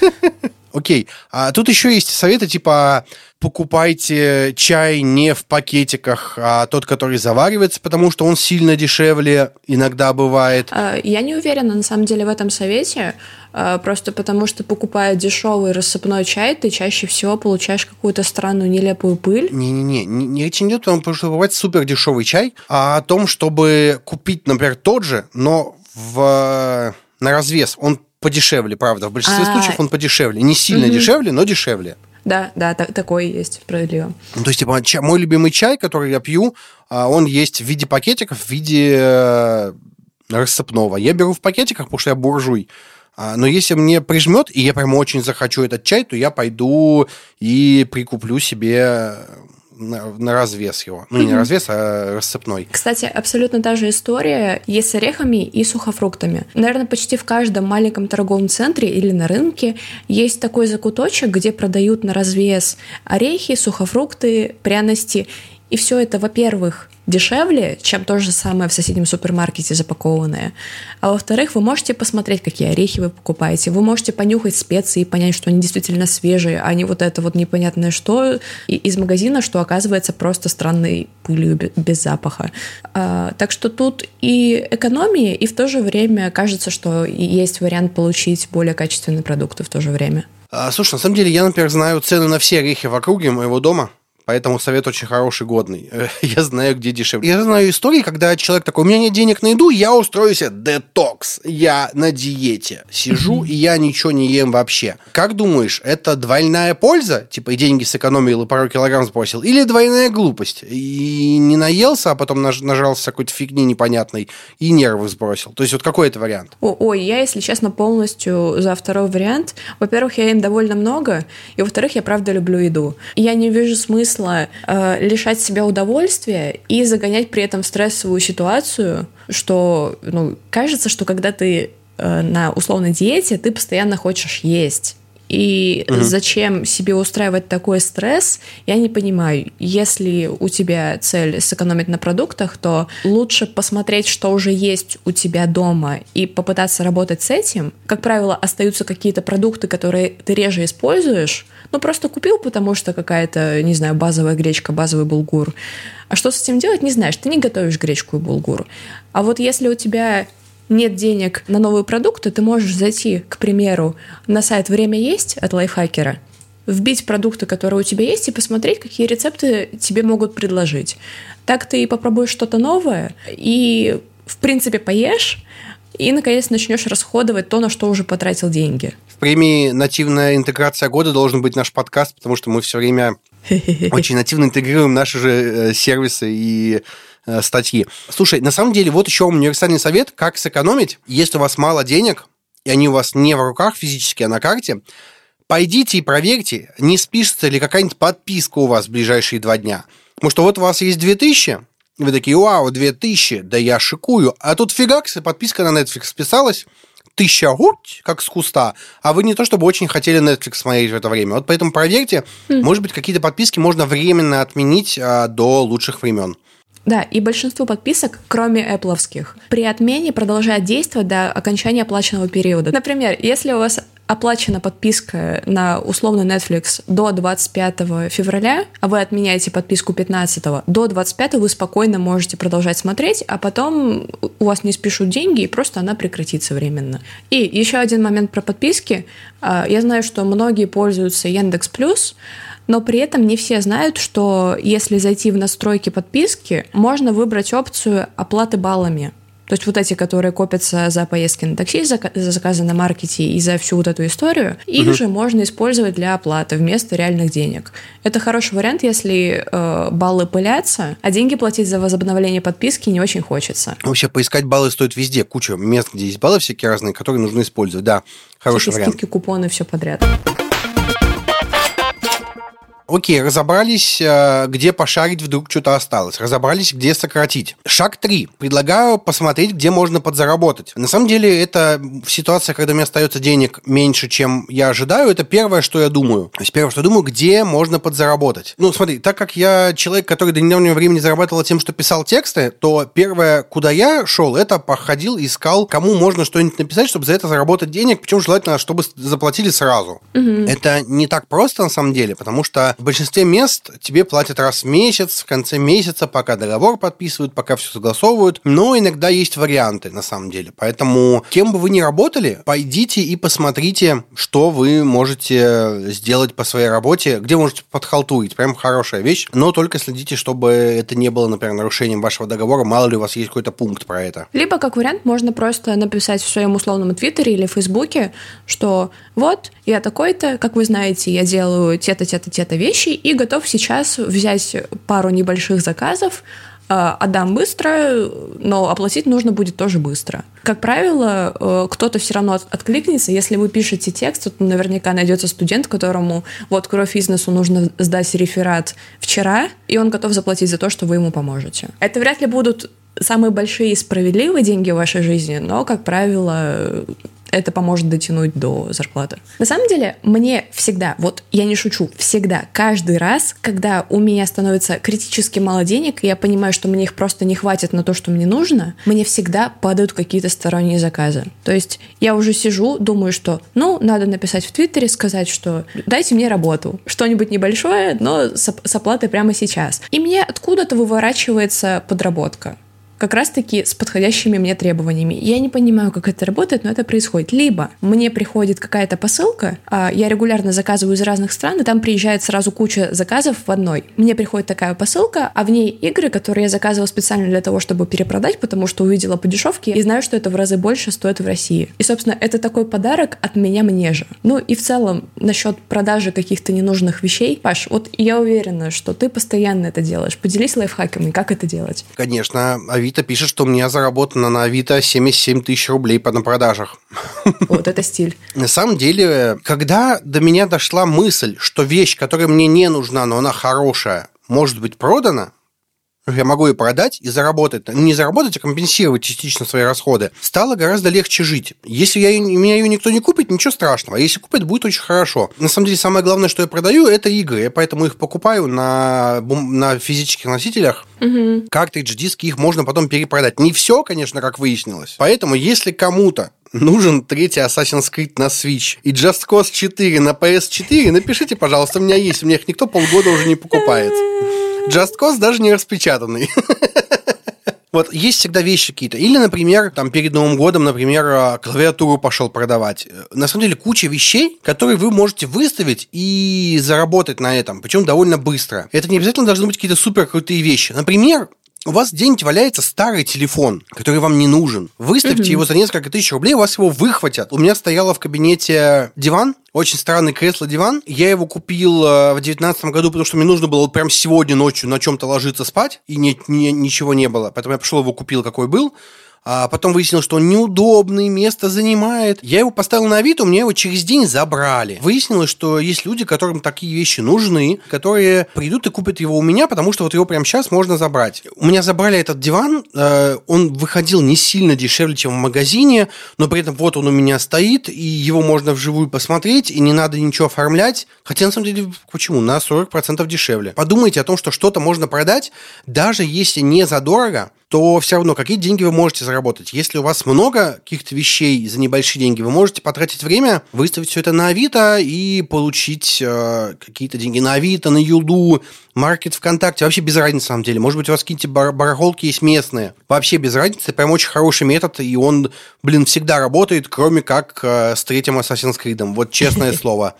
Speaker 1: [LAUGHS] Окей. А тут еще есть советы, типа покупайте чай не в пакетиках, а тот, который заваривается, потому что он сильно дешевле иногда бывает.
Speaker 2: А, я не уверена, на самом деле, в этом совете, а, просто потому что, покупая дешевый рассыпной чай, ты чаще всего получаешь какую-то странную нелепую пыль.
Speaker 1: Не-не-не, не речь не идет о том, что покупать супер дешевый чай, а о том, чтобы купить, например, тот же, но в на развес. Он подешевле, правда. В большинстве а... случаев он подешевле. Не сильно угу. дешевле, но дешевле.
Speaker 2: Да, да, так, такой есть, справедливо.
Speaker 1: Ну, то есть, типа, чай, мой любимый чай, который я пью, а, он есть в виде пакетиков, в виде э, рассыпного. Я беру в пакетиках, потому что я буржуй. А, но если мне прижмет, и я прям очень захочу этот чай, то я пойду и прикуплю себе на, на развес его. Ну, не на развес, а рассыпной.
Speaker 2: Кстати, абсолютно та же история есть с орехами и сухофруктами. Наверное, почти в каждом маленьком торговом центре или на рынке есть такой закуточек, где продают на развес орехи, сухофрукты, пряности. И все это, во-первых, дешевле, чем то же самое в соседнем супермаркете запакованное. А во-вторых, вы можете посмотреть, какие орехи вы покупаете. Вы можете понюхать специи и понять, что они действительно свежие, а не вот это вот непонятное что из магазина, что оказывается просто странной пылью без запаха. А, так что тут и экономия, и в то же время кажется, что есть вариант получить более качественные продукты в то же время.
Speaker 1: А, слушай, на самом деле я, например, знаю цены на все орехи в округе моего дома. Поэтому совет очень хороший, годный. [LAUGHS] Я знаю, где дешевле. Я знаю истории, когда человек такой, у меня нет денег на еду, я устрою себе детокс. Я на диете. Сижу, и я ничего не ем вообще. Как думаешь, это двойная польза? Типа и деньги сэкономил, и пару килограмм сбросил? Или двойная глупость? И не наелся, а потом нажался какой-то фигни непонятной, и нервы сбросил. То есть вот какой это вариант?
Speaker 2: О, ой, я, если честно, полностью за второй вариант. Во-первых, я ем довольно много, и во-вторых, я правда люблю еду. Я не вижу смысла смысла э, лишать себя удовольствия и загонять при этом стрессовую ситуацию, что ну, кажется, что когда ты э, на условной диете, ты постоянно хочешь есть. И угу. зачем себе устраивать такой стресс, я не понимаю. Если у тебя цель сэкономить на продуктах, то лучше посмотреть, что уже есть у тебя дома, и попытаться работать с этим. Как правило, остаются какие-то продукты, которые ты реже используешь. Ну, просто купил, потому что какая-то, не знаю, базовая гречка, базовый булгур. А что с этим делать, не знаешь. Ты не готовишь гречку и булгур. А вот если у тебя нет денег на новые продукты, ты можешь зайти, к примеру, на сайт «Время есть» от лайфхакера, вбить продукты, которые у тебя есть, и посмотреть, какие рецепты тебе могут предложить. Так ты попробуешь что-то новое и, в принципе, поешь, и, наконец, начнешь расходовать то, на что уже потратил деньги.
Speaker 1: В премии «Нативная интеграция года» должен быть наш подкаст, потому что мы все время [LAUGHS] очень нативно интегрируем наши же э, сервисы и Э, статьи. Слушай, на самом деле, вот еще универсальный совет, как сэкономить, если у вас мало денег, и они у вас не в руках физически, а на карте, пойдите и проверьте, не спишется ли какая-нибудь подписка у вас в ближайшие два дня. Потому что вот у вас есть 2000, вы такие, вау, 2000, да я шикую. А тут фигакс, подписка на Netflix списалась, тысяча гуть, как с куста, а вы не то чтобы очень хотели Netflix смотреть в это время. Вот поэтому проверьте, mm. может быть, какие-то подписки можно временно отменить а, до лучших времен.
Speaker 2: Да, и большинство подписок, кроме Apple, при отмене продолжают действовать до окончания оплаченного периода. Например, если у вас оплачена подписка на условный Netflix до 25 февраля, а вы отменяете подписку 15, до 25 вы спокойно можете продолжать смотреть, а потом у вас не спишут деньги, и просто она прекратится временно. И еще один момент про подписки. А, я знаю, что многие пользуются Яндекс Плюс, но при этом не все знают, что если зайти в настройки подписки, можно выбрать опцию оплаты баллами. То есть вот эти, которые копятся за поездки на такси, за, за заказы на маркете и за всю вот эту историю, их угу. же можно использовать для оплаты вместо реальных денег. Это хороший вариант, если э, баллы пылятся, а деньги платить за возобновление подписки не очень хочется.
Speaker 1: Вообще поискать баллы стоит везде, куча мест, где есть баллы всякие разные, которые нужно использовать. Да, хороший Всякие вариант.
Speaker 2: скидки, купоны, все подряд.
Speaker 1: Окей, разобрались, э, где пошарить вдруг что-то осталось. Разобрались, где сократить. Шаг три. Предлагаю посмотреть, где можно подзаработать. На самом деле, это в ситуации, когда у меня остается денег меньше, чем я ожидаю, это первое, что я думаю. То есть первое, что я думаю, где можно подзаработать. Ну, смотри, так как я человек, который до недавнего времени зарабатывал тем, что писал тексты, то первое, куда я шел, это походил, искал, кому можно что-нибудь написать, чтобы за это заработать денег, причем желательно, чтобы заплатили сразу. Угу. Это не так просто, на самом деле, потому что в большинстве мест тебе платят раз в месяц, в конце месяца, пока договор подписывают, пока все согласовывают. Но иногда есть варианты, на самом деле. Поэтому, кем бы вы ни работали, пойдите и посмотрите, что вы можете сделать по своей работе, где можете подхалтурить. Прям хорошая вещь. Но только следите, чтобы это не было, например, нарушением вашего договора. Мало ли у вас есть какой-то пункт про это.
Speaker 2: Либо, как вариант, можно просто написать в своем условном твиттере или фейсбуке, что вот, я такой-то, как вы знаете, я делаю те-то, те-то, те-то вещи и готов сейчас взять пару небольших заказов, а, отдам быстро, но оплатить нужно будет тоже быстро. Как правило, э, кто-то все равно откликнется. Если вы пишете текст, то наверняка найдется студент, которому вот кровь бизнесу нужно сдать реферат вчера, и он готов заплатить за то, что вы ему поможете. Это вряд ли будут самые большие и справедливые деньги в вашей жизни, но, как правило, это поможет дотянуть до зарплаты. На самом деле, мне всегда, вот я не шучу, всегда, каждый раз, когда у меня становится критически мало денег, и я понимаю, что мне их просто не хватит на то, что мне нужно, мне всегда падают какие-то сторонние заказы. То есть я уже сижу, думаю, что, ну, надо написать в Твиттере, сказать, что дайте мне работу, что-нибудь небольшое, но с, с оплатой прямо сейчас. И мне откуда-то выворачивается подработка как раз-таки с подходящими мне требованиями. Я не понимаю, как это работает, но это происходит. Либо мне приходит какая-то посылка, а я регулярно заказываю из разных стран, и там приезжает сразу куча заказов в одной. Мне приходит такая посылка, а в ней игры, которые я заказывала специально для того, чтобы перепродать, потому что увидела по дешевке и знаю, что это в разы больше стоит в России. И, собственно, это такой подарок от меня мне же. Ну и в целом, насчет продажи каких-то ненужных вещей, Паш, вот я уверена, что ты постоянно это делаешь. Поделись лайфхаками, как это делать.
Speaker 1: Конечно, Авито пишет, что у меня заработано на Авито 77 тысяч рублей на продажах.
Speaker 2: Вот это стиль.
Speaker 1: На самом деле, когда до меня дошла мысль, что вещь, которая мне не нужна, но она хорошая, может быть продана, я могу ее продать и заработать, не заработать, а компенсировать частично свои расходы, стало гораздо легче жить. Если я, меня ее никто не купит, ничего страшного. А если купит, будет очень хорошо. На самом деле, самое главное, что я продаю, это игры. Я поэтому их покупаю на, на физических носителях. Угу. Картридж, диски, их можно потом перепродать. Не все, конечно, как выяснилось. Поэтому, если кому-то нужен третий Assassin's Creed на Switch и Just Cause 4 на PS4, напишите, пожалуйста, у меня есть. У меня их никто полгода уже не покупает. [LAUGHS] Just Cause даже не распечатанный. [LAUGHS] Вот есть всегда вещи какие-то. Или, например, там перед Новым годом, например, а, клавиатуру пошел продавать. На самом деле куча вещей, которые вы можете выставить и заработать на этом, причем довольно быстро. Это не обязательно должны быть какие-то супер крутые вещи. Например, у вас где-нибудь валяется старый телефон, который вам не нужен. Выставьте угу. его за несколько тысяч рублей, у вас его выхватят. У меня стояло в кабинете диван, очень странный кресло-диван. Я его купил э, в 2019 году, потому что мне нужно было прям сегодня ночью на чем-то ложиться спать, и не, не, ничего не было. Поэтому я пошел его купил, какой был а потом выяснилось, что он неудобный, место занимает. Я его поставил на вид, у меня его через день забрали. Выяснилось, что есть люди, которым такие вещи нужны, которые придут и купят его у меня, потому что вот его прямо сейчас можно забрать. У меня забрали этот диван, э, он выходил не сильно дешевле, чем в магазине, но при этом вот он у меня стоит, и его можно вживую посмотреть, и не надо ничего оформлять. Хотя, на самом деле, почему? На 40% дешевле. Подумайте о том, что что-то можно продать, даже если не задорого, то все равно какие деньги вы можете заработать. Если у вас много каких-то вещей за небольшие деньги, вы можете потратить время, выставить все это на Авито и получить э, какие-то деньги на Авито, на Юлду, маркет ВКонтакте. Вообще без разницы, на самом деле. Может быть, у вас какие-то бар- барахолки есть местные. Вообще без разницы. Прям очень хороший метод, и он, блин, всегда работает, кроме как э, с третьим Assassin's Creed. Вот честное слово.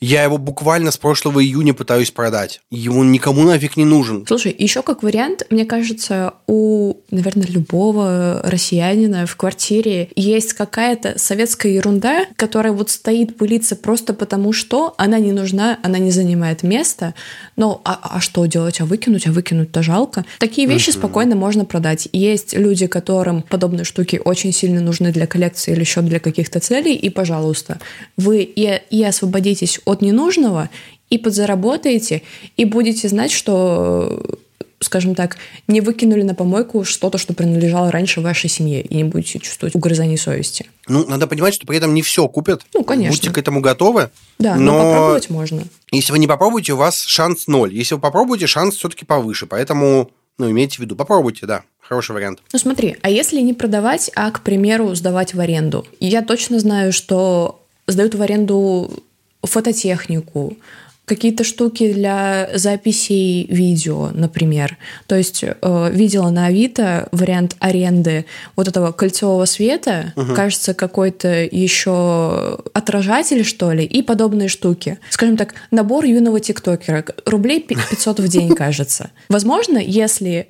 Speaker 1: Я его буквально с прошлого июня пытаюсь продать. Ему никому нафиг не нужен.
Speaker 2: Слушай, еще как вариант, мне кажется, у, наверное, любого россиянина в квартире есть какая-то советская ерунда, которая вот стоит пылиться просто потому, что она не нужна, она не занимает места. Но а, а что делать? А выкинуть? А выкинуть-то жалко. Такие вещи uh-huh. спокойно можно продать. Есть люди, которым подобные штуки очень сильно нужны для коллекции или еще для каких-то целей, и, пожалуйста, вы и, и освободитесь от ненужного и подзаработаете, и будете знать, что скажем так, не выкинули на помойку что-то, что принадлежало раньше вашей семье, и не будете чувствовать угрызаний совести.
Speaker 1: Ну, надо понимать, что при этом не все купят.
Speaker 2: Ну, конечно.
Speaker 1: Будьте к этому готовы.
Speaker 2: Да, но, но попробовать можно.
Speaker 1: Если вы не попробуете, у вас шанс ноль. Если вы попробуете, шанс все-таки повыше. Поэтому, ну, имейте в виду, попробуйте, да. Хороший вариант.
Speaker 2: Ну смотри, а если не продавать, а, к примеру, сдавать в аренду? Я точно знаю, что сдают в аренду фототехнику, какие-то штуки для записей видео, например. То есть э, видела на Авито вариант аренды вот этого кольцевого света, угу. кажется, какой-то еще отражатель, что ли, и подобные штуки. Скажем так, набор юного тиктокера. Рублей 500 в день, [LAUGHS] кажется. Возможно, если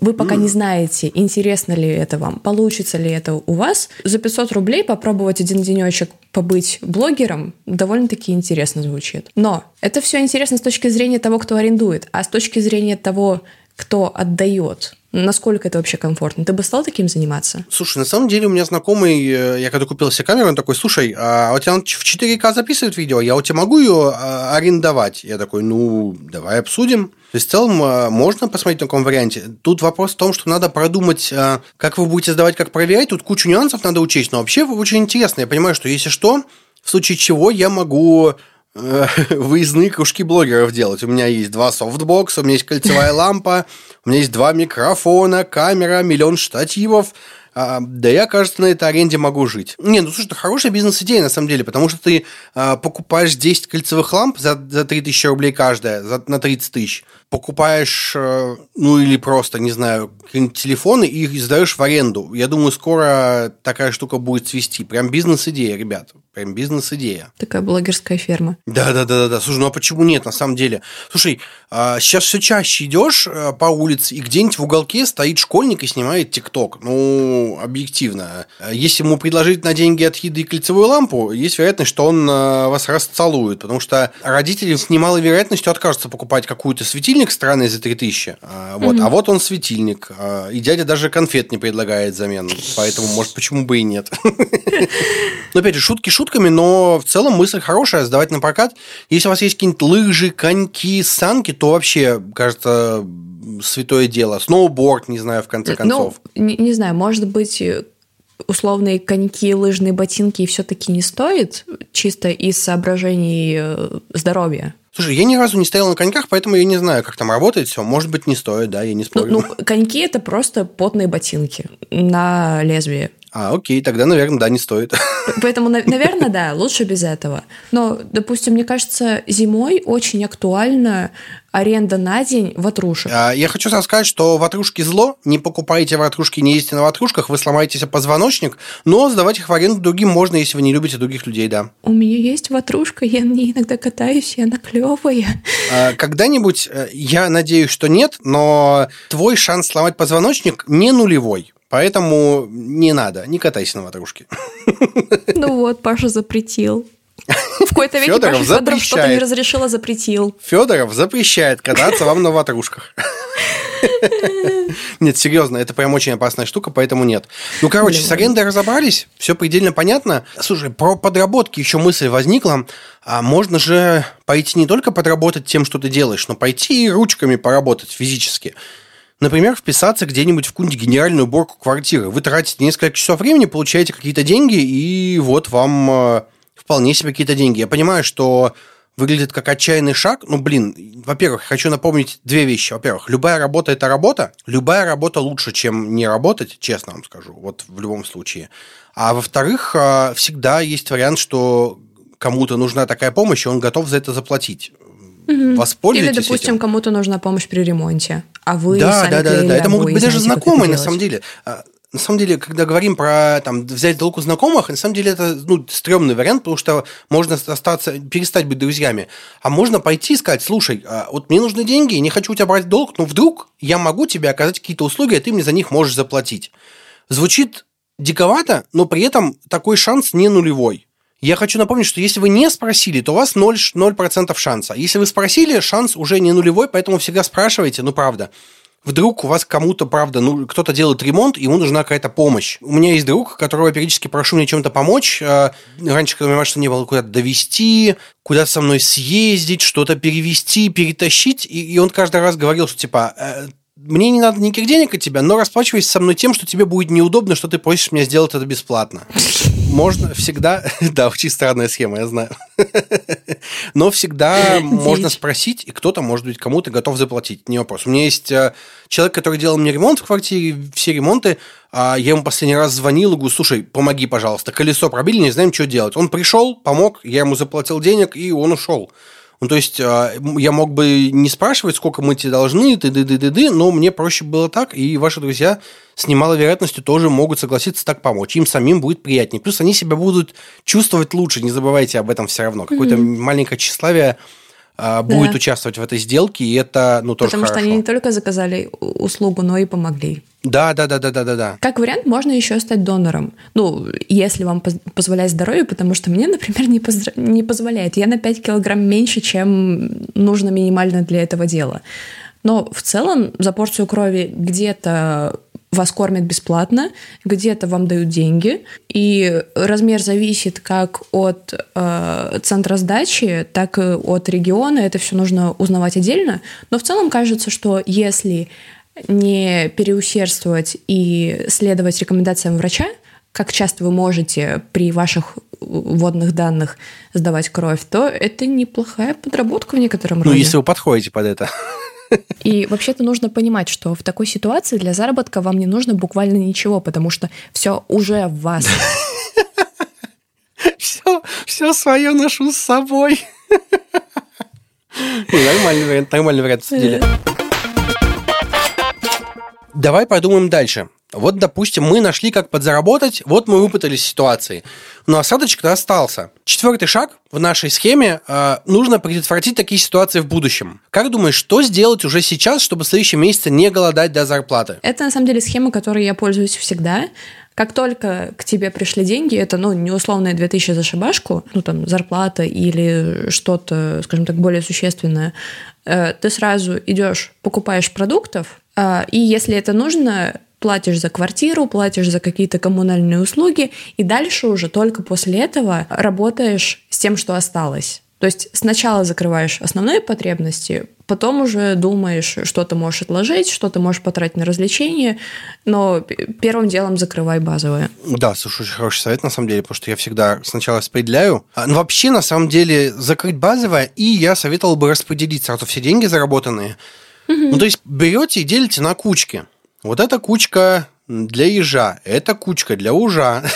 Speaker 2: вы пока не знаете, интересно ли это вам, получится ли это у вас. За 500 рублей попробовать один денечек побыть блогером довольно-таки интересно звучит. Но это все интересно с точки зрения того, кто арендует, а с точки зрения того, кто отдает. Насколько это вообще комфортно? Ты бы стал таким заниматься?
Speaker 1: Слушай, на самом деле у меня знакомый, э, я когда купил себе камеру, он такой, слушай, а у тебя в 4К записывает видео, я у тебя могу ее а, арендовать? Я такой, ну, давай обсудим. То есть в целом э, можно посмотреть в таком варианте. Тут вопрос в том, что надо продумать, э, как вы будете сдавать, как проверять. Тут кучу нюансов надо учесть. Но вообще очень интересно. Я понимаю, что если что, в случае чего я могу [LAUGHS] выездные кружки блогеров делать. У меня есть два софтбокса, у меня есть кольцевая лампа, у меня есть два микрофона, камера, миллион штативов. А, да я, кажется, на этой аренде могу жить. Не, ну слушай, это хорошая бизнес-идея на самом деле, потому что ты а, покупаешь 10 кольцевых ламп за, за 3000 рублей каждая, за, на 30 тысяч, покупаешь, а, ну или просто, не знаю, телефоны и их сдаешь в аренду. Я думаю, скоро такая штука будет свести. Прям бизнес-идея, ребят. Прям бизнес-идея.
Speaker 2: Такая блогерская ферма.
Speaker 1: Да, да, да, да, да. Слушай, ну а почему нет, на самом деле? Слушай, сейчас все чаще идешь по улице, и где-нибудь в уголке стоит школьник и снимает ТикТок. Ну, объективно. Если ему предложить на деньги от еды кольцевую лампу, есть вероятность, что он вас расцелует, потому что родители с немалой вероятностью откажутся покупать какую-то светильник странный за 3000. Вот. Mm-hmm. А вот он светильник. И дядя даже конфет не предлагает взамен. Поэтому, может, почему бы и нет. [LAUGHS] Но опять же, шутки шутками, но в целом мысль хорошая, сдавать на прокат. Если у вас есть какие-нибудь лыжи, коньки, санки, то вообще, кажется, святое дело. Сноуборд, не знаю, в конце ну, концов.
Speaker 2: Ну, не, не знаю, может быть, условные коньки, лыжные ботинки все-таки не стоит, чисто из соображений э, здоровья?
Speaker 1: Слушай, я ни разу не стоял на коньках, поэтому я не знаю, как там работает все. Может быть, не стоит, да, я не спорю.
Speaker 2: Ну, ну коньки – это просто потные ботинки на лезвие.
Speaker 1: А, окей, тогда, наверное, да, не стоит. [LAUGHS]
Speaker 2: Поэтому, наверное, да, лучше без этого. Но, допустим, мне кажется, зимой очень актуальна аренда на день ватрушек.
Speaker 1: А, я хочу сказать, что ватрушки зло. Не покупайте ватрушки, не ездите на ватрушках, вы сломаете себе позвоночник, но сдавать их в аренду другим можно, если вы не любите других людей, да.
Speaker 2: У меня есть ватрушка, я на ней иногда катаюсь, и она клевая.
Speaker 1: А, когда-нибудь, э, я надеюсь, что нет, но твой шанс сломать позвоночник не нулевой. Поэтому не надо, не катайся на ватрушке. [LAUGHS]
Speaker 2: Ну вот, Паша запретил. В какой-то веке Федоров Паша Федоров что-то не разрешила, запретил.
Speaker 1: Федоров запрещает кататься вам на ватрушках. [LAUGHS] Нет, серьезно, это прям очень опасная штука, поэтому нет. Ну, короче, с арендой разобрались, все предельно понятно. Слушай, про подработки еще мысль возникла. А можно же пойти не только подработать тем, что ты делаешь, но пойти и ручками поработать физически. Например, вписаться где-нибудь в какую-нибудь генеральную уборку квартиры. Вы тратите несколько часов времени, получаете какие-то деньги, и вот вам э, вполне себе какие-то деньги. Я понимаю, что выглядит как отчаянный шаг. Ну, блин, во-первых, хочу напомнить две вещи. Во-первых, любая работа – это работа. Любая работа лучше, чем не работать, честно вам скажу, вот в любом случае. А во-вторых, э, всегда есть вариант, что кому-то нужна такая помощь, и он готов за это заплатить. Угу. Воспользуйтесь
Speaker 2: Или, допустим, этим. кому-то нужна помощь при ремонте, а вы
Speaker 1: да,
Speaker 2: сами
Speaker 1: да, да, да, да. Это могут быть даже знакомые, на самом деле. А, на самом деле, когда говорим про там, взять долг у знакомых, на самом деле это ну, стрёмный вариант, потому что можно остаться, перестать быть друзьями. А можно пойти и сказать, слушай, а вот мне нужны деньги, не хочу у тебя брать долг, но вдруг я могу тебе оказать какие-то услуги, а ты мне за них можешь заплатить. Звучит диковато, но при этом такой шанс не нулевой. Я хочу напомнить, что если вы не спросили, то у вас 0%, 0% шанса. Если вы спросили, шанс уже не нулевой, поэтому всегда спрашивайте, ну правда. Вдруг у вас кому-то, правда, ну, кто-то делает ремонт, ему нужна какая-то помощь. У меня есть друг, которого я периодически прошу мне чем-то помочь. А, раньше, когда меня что не было куда-то довести, куда-то со мной съездить, что-то перевести, перетащить. И, он каждый раз говорил, что типа, «Э, мне не надо никаких денег от тебя, но расплачивайся со мной тем, что тебе будет неудобно, что ты просишь меня сделать это бесплатно. Можно всегда... [LAUGHS] Да, очень странная схема, я знаю. [LAUGHS] Но всегда можно спросить, и кто-то, может быть, кому-то готов заплатить. Не вопрос. У меня есть э, человек, который делал мне ремонт в квартире, все ремонты. А я ему последний раз звонил и говорю, слушай, помоги, пожалуйста, колесо пробили, не знаем, что делать. Он пришел, помог, я ему заплатил денег, и он ушел. Ну, то есть, а, я мог бы не спрашивать, сколько мы тебе должны, ты ды ды ды ды но мне проще было так, и ваши друзья с немалой вероятностью тоже могут согласиться так помочь. Им самим будет приятнее. Плюс они себя будут чувствовать лучше, не забывайте об этом все равно. Какое-то mm-hmm. маленькое тщеславие а, будет да. участвовать в этой сделке, и это, ну, тоже
Speaker 2: Потому
Speaker 1: хорошо.
Speaker 2: что они не только заказали услугу, но и помогли.
Speaker 1: Да, да, да, да, да, да, да.
Speaker 2: Как вариант, можно еще стать донором. Ну, если вам позволяет здоровье, потому что мне, [LAUGHS] например, не, поз... не позволяет. Я на 5 килограмм меньше, чем нужно минимально для этого дела. Но в целом за порцию крови где-то вас кормят бесплатно, где-то вам дают деньги, и размер зависит как от э, центра сдачи, так и от региона. Это все нужно узнавать отдельно. Но в целом кажется, что если не переусердствовать и следовать рекомендациям врача, как часто вы можете при ваших водных данных сдавать кровь, то это неплохая подработка в некотором
Speaker 1: ну,
Speaker 2: роде.
Speaker 1: Ну, если вы подходите под это. [LAUGHS]
Speaker 2: И вообще-то нужно понимать, что в такой ситуации для заработка вам не нужно буквально ничего, потому что все уже в вас.
Speaker 1: Все, все свое ношу с собой. [LAUGHS] Нормальный вариант, нормальный вариант, на Давай подумаем дальше. Вот, допустим, мы нашли, как подзаработать, вот мы выпутались из ситуации. Но осадочек-то остался. Четвертый шаг в нашей схеме э, нужно предотвратить такие ситуации в будущем. Как думаешь, что сделать уже сейчас, чтобы в следующем месяце не голодать до зарплаты?
Speaker 2: Это на самом деле схема, которой я пользуюсь всегда. Как только к тебе пришли деньги, это, ну, не условные 2000 за шабашку, ну, там, зарплата или что-то, скажем так, более существенное, э, ты сразу идешь, покупаешь продуктов, э, и если это нужно, платишь за квартиру, платишь за какие-то коммунальные услуги, и дальше уже только после этого работаешь с тем, что осталось. То есть сначала закрываешь основные потребности, потом уже думаешь, что ты можешь отложить, что ты можешь потратить на развлечения, но первым делом закрывай базовые.
Speaker 1: Да, слушай, очень хороший совет на самом деле, потому что я всегда сначала распределяю. А, но вообще, на самом деле, закрыть базовое, и я советовал бы распределить сразу все деньги заработанные. Угу. Ну, то есть берете и делите на кучки. Вот эта кучка для ежа, это кучка для ужа. [LAUGHS]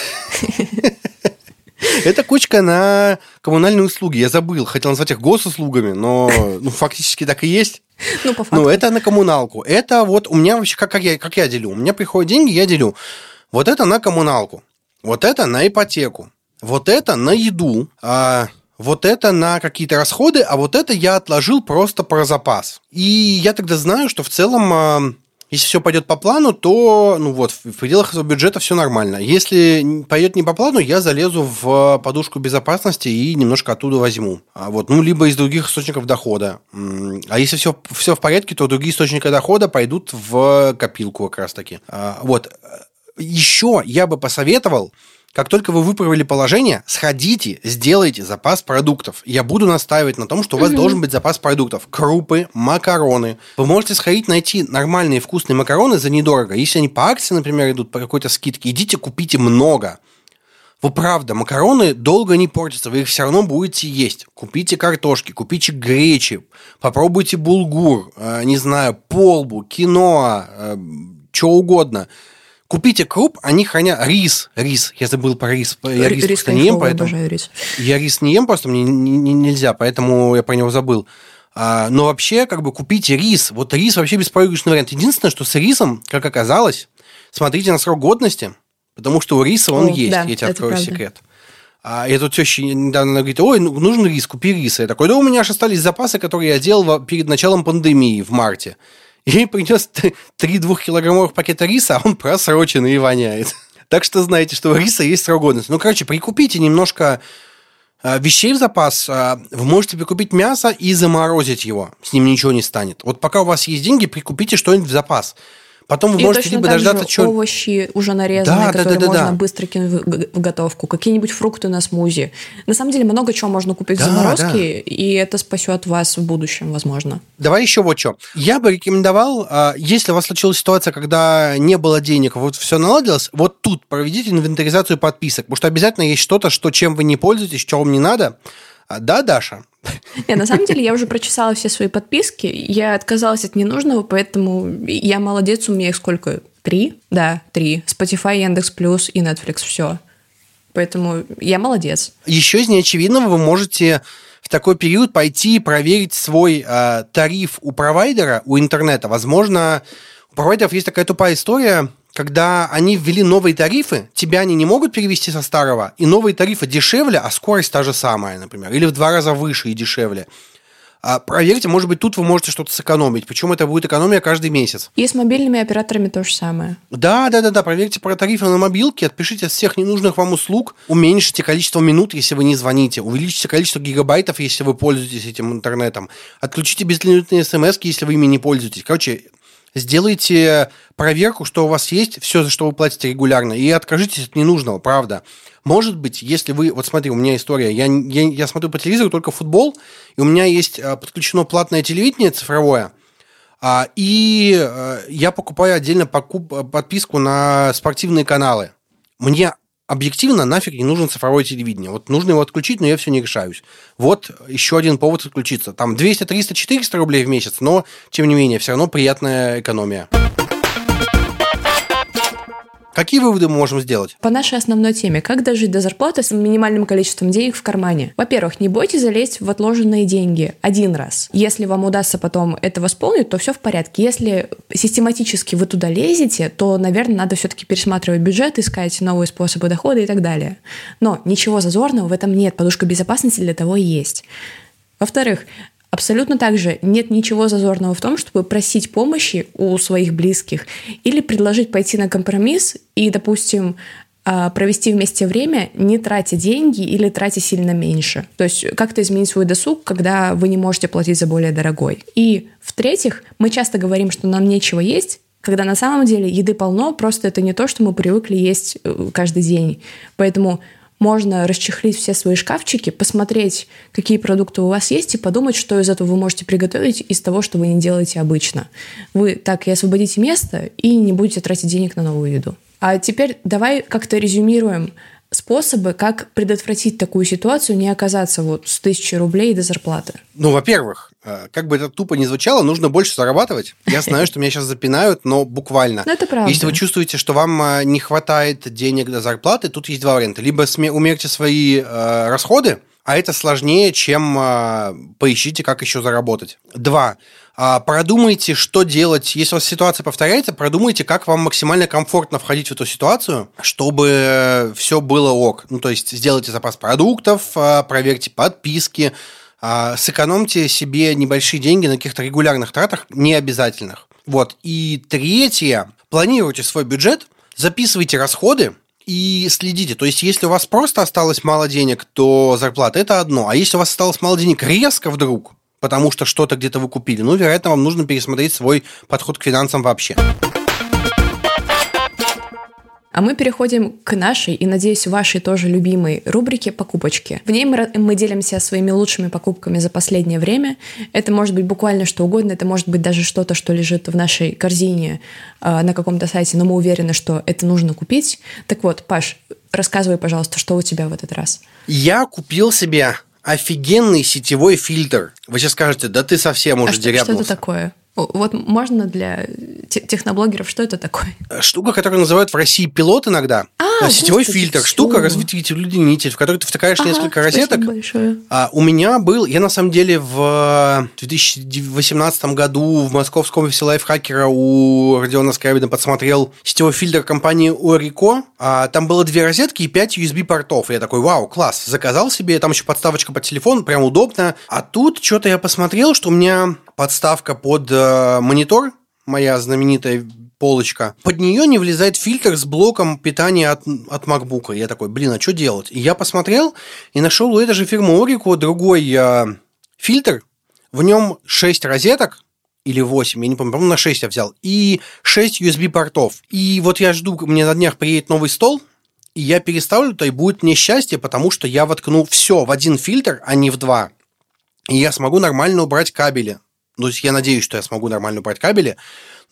Speaker 1: Это кучка на коммунальные услуги. Я забыл, хотел назвать их госуслугами, но ну, фактически так и есть.
Speaker 2: Ну, по факту.
Speaker 1: Ну, это на коммуналку. Это вот у меня вообще, как, как, я, как я делю? У меня приходят деньги, я делю. Вот это на коммуналку. Вот это на ипотеку. Вот это на еду. А вот это на какие-то расходы, а вот это я отложил просто про запас. И я тогда знаю, что в целом а, если все пойдет по плану, то, ну вот, в пределах этого бюджета все нормально. Если пойдет не по плану, я залезу в подушку безопасности и немножко оттуда возьму. А вот, ну, либо из других источников дохода. А если все, все в порядке, то другие источники дохода пойдут в копилку как раз-таки. А, вот. Еще я бы посоветовал как только вы выправили положение, сходите, сделайте запас продуктов. Я буду настаивать на том, что у вас угу. должен быть запас продуктов. Крупы, макароны. Вы можете сходить найти нормальные вкусные макароны за недорого. Если они по акции, например, идут по какой-то скидке, идите купите много. Вы правда, макароны долго не портятся, вы их все равно будете есть. Купите картошки, купите гречи, попробуйте булгур, э, не знаю, полбу, киноа, э, что угодно – Купите круп, они хранят рис, рис. Я забыл про рис. Я рис, рис не ем, поэтому рис. я рис не ем, просто мне не, не, нельзя, поэтому я про него забыл. А, но вообще, как бы купите рис. Вот рис вообще беспроигрышный вариант. Единственное, что с рисом, как оказалось, смотрите на срок годности, потому что у риса он О, есть. Да, я тебе открою правда. секрет. А я тут теща недавно говорит, ой, ну, нужен рис, купи рис. Я такой, да у меня аж остались запасы, которые я делал перед началом пандемии в марте. Ей принес три двухкилограммовых пакета риса, а он просроченный и воняет. Так что знаете, что у риса есть срок годности. Ну, короче, прикупите немножко а, вещей в запас, а, вы можете прикупить мясо и заморозить его. С ним ничего не станет. Вот пока у вас есть деньги, прикупите что-нибудь в запас. Потом вы и можете либо дождаться
Speaker 2: чего... овощи уже нарезанные, да, которые да, да, можно да. быстро кинуть в готовку, какие-нибудь фрукты на смузи. На самом деле много чего можно купить да, в заморозке, да. и это спасет вас в будущем, возможно.
Speaker 1: Давай еще вот что. Я бы рекомендовал, а, если у вас случилась ситуация, когда не было денег, вот все наладилось, вот тут проведите инвентаризацию подписок, потому что обязательно есть что-то, что чем вы не пользуетесь, что вам не надо, а, да, Даша? [LAUGHS]
Speaker 2: Не, на самом деле я уже прочесала все свои подписки, я отказалась от ненужного, поэтому я молодец, у меня их сколько? Три? Да, три. Spotify, Яндекс Плюс и Netflix, все. Поэтому я молодец.
Speaker 1: Еще из неочевидного вы можете в такой период пойти и проверить свой э, тариф у провайдера, у интернета. Возможно, у провайдеров есть такая тупая история, когда они ввели новые тарифы, тебя они не могут перевести со старого, и новые тарифы дешевле, а скорость та же самая, например, или в два раза выше и дешевле. А проверьте, может быть, тут вы можете что-то сэкономить. Причем это будет экономия каждый месяц.
Speaker 2: И с мобильными операторами то же самое.
Speaker 1: Да, да, да, да. Проверьте про тарифы на мобилке, отпишите от всех ненужных вам услуг, уменьшите количество минут, если вы не звоните, увеличите количество гигабайтов, если вы пользуетесь этим интернетом, отключите безлимитные смс, если вы ими не пользуетесь. Короче, сделайте проверку, что у вас есть, все, за что вы платите регулярно, и откажитесь от ненужного, правда. Может быть, если вы... Вот смотри, у меня история. Я, я, я смотрю по телевизору только футбол, и у меня есть а, подключено платное телевидение цифровое, а, и а, я покупаю отдельно покуп, подписку на спортивные каналы. Мне объективно нафиг не нужен цифровое телевидение. Вот нужно его отключить, но я все не решаюсь. Вот еще один повод отключиться. Там 200, 300, 400 рублей в месяц, но, тем не менее, все равно приятная экономия. Какие выводы мы можем сделать?
Speaker 2: По нашей основной теме, как дожить до зарплаты с минимальным количеством денег в кармане? Во-первых, не бойтесь залезть в отложенные деньги один раз. Если вам удастся потом это восполнить, то все в порядке. Если систематически вы туда лезете, то, наверное, надо все-таки пересматривать бюджет, искать новые способы дохода и так далее. Но ничего зазорного в этом нет. Подушка безопасности для того и есть. Во-вторых, Абсолютно так же нет ничего зазорного в том, чтобы просить помощи у своих близких или предложить пойти на компромисс и, допустим, а, провести вместе время, не тратя деньги или тратя сильно меньше. То есть как-то изменить свой досуг, когда вы не можете платить за более дорогой. И в-третьих, мы часто говорим, что нам нечего есть, когда на самом деле еды полно, просто это не то, что мы привыкли есть э, каждый день. Поэтому можно расчехлить все свои шкафчики, посмотреть, какие продукты у вас есть, и подумать, что из этого вы можете приготовить из того, что вы не делаете обычно. Вы так и освободите место и не будете тратить денег на новую еду. А теперь давай как-то резюмируем способы, как предотвратить такую ситуацию, не оказаться вот с тысячи рублей до зарплаты?
Speaker 1: Ну, во-первых, э, как бы это тупо не звучало, нужно больше зарабатывать. Я знаю, что меня сейчас запинают, но буквально.
Speaker 2: Ну, это правда.
Speaker 1: Если вы чувствуете, что вам э, не хватает денег до зарплаты, тут есть два варианта. Либо умерьте свои э, расходы, а это сложнее, чем э, поищите, как еще заработать. Два. Э, продумайте, что делать. Если у вас ситуация повторяется, продумайте, как вам максимально комфортно входить в эту ситуацию, чтобы все было ок. Ну, то есть сделайте запас продуктов, э, проверьте подписки, э, сэкономьте себе небольшие деньги на каких-то регулярных тратах, необязательных. Вот. И третье. Планируйте свой бюджет, записывайте расходы, и следите. То есть, если у вас просто осталось мало денег, то зарплата – это одно. А если у вас осталось мало денег резко вдруг, потому что что-то где-то вы купили, ну, вероятно, вам нужно пересмотреть свой подход к финансам вообще.
Speaker 2: А мы переходим к нашей и, надеюсь, вашей тоже любимой рубрике «Покупочки». В ней мы, мы делимся своими лучшими покупками за последнее время. Это может быть буквально что угодно, это может быть даже что-то, что лежит в нашей корзине э, на каком-то сайте, но мы уверены, что это нужно купить. Так вот, Паш, рассказывай, пожалуйста, что у тебя в этот раз?
Speaker 1: Я купил себе офигенный сетевой фильтр. Вы сейчас скажете, да ты совсем уже а
Speaker 2: что, что это такое? Вот можно для техноблогеров, что это такое?
Speaker 1: Штука, которую называют в России пилот иногда. А, сетевой фильтр. Все. Штука, разветвитель, удлинитель, в которой ты втыкаешь ага, несколько розеток.
Speaker 2: Большое.
Speaker 1: А, у меня был, я на самом деле в 2018 году в московском офисе лайфхакера у Родиона Скрябина подсмотрел сетевой фильтр компании Orico. А, там было две розетки и пять USB-портов. Я такой, вау, класс. Заказал себе, там еще подставочка под телефон, прям удобно. А тут что-то я посмотрел, что у меня подставка под э, монитор, моя знаменитая полочка. Под нее не влезает фильтр с блоком питания от, от MacBook. Я такой, блин, а что делать? И я посмотрел и нашел у этой же фирмы Orico другой э, фильтр. В нем 6 розеток, или 8, я не помню, по-моему, на 6 я взял, и 6 USB-портов. И вот я жду, мне на днях приедет новый стол, и я переставлю, то и будет мне счастье, потому что я воткну все в один фильтр, а не в два. И я смогу нормально убрать кабели то есть я надеюсь, что я смогу нормально убрать кабели.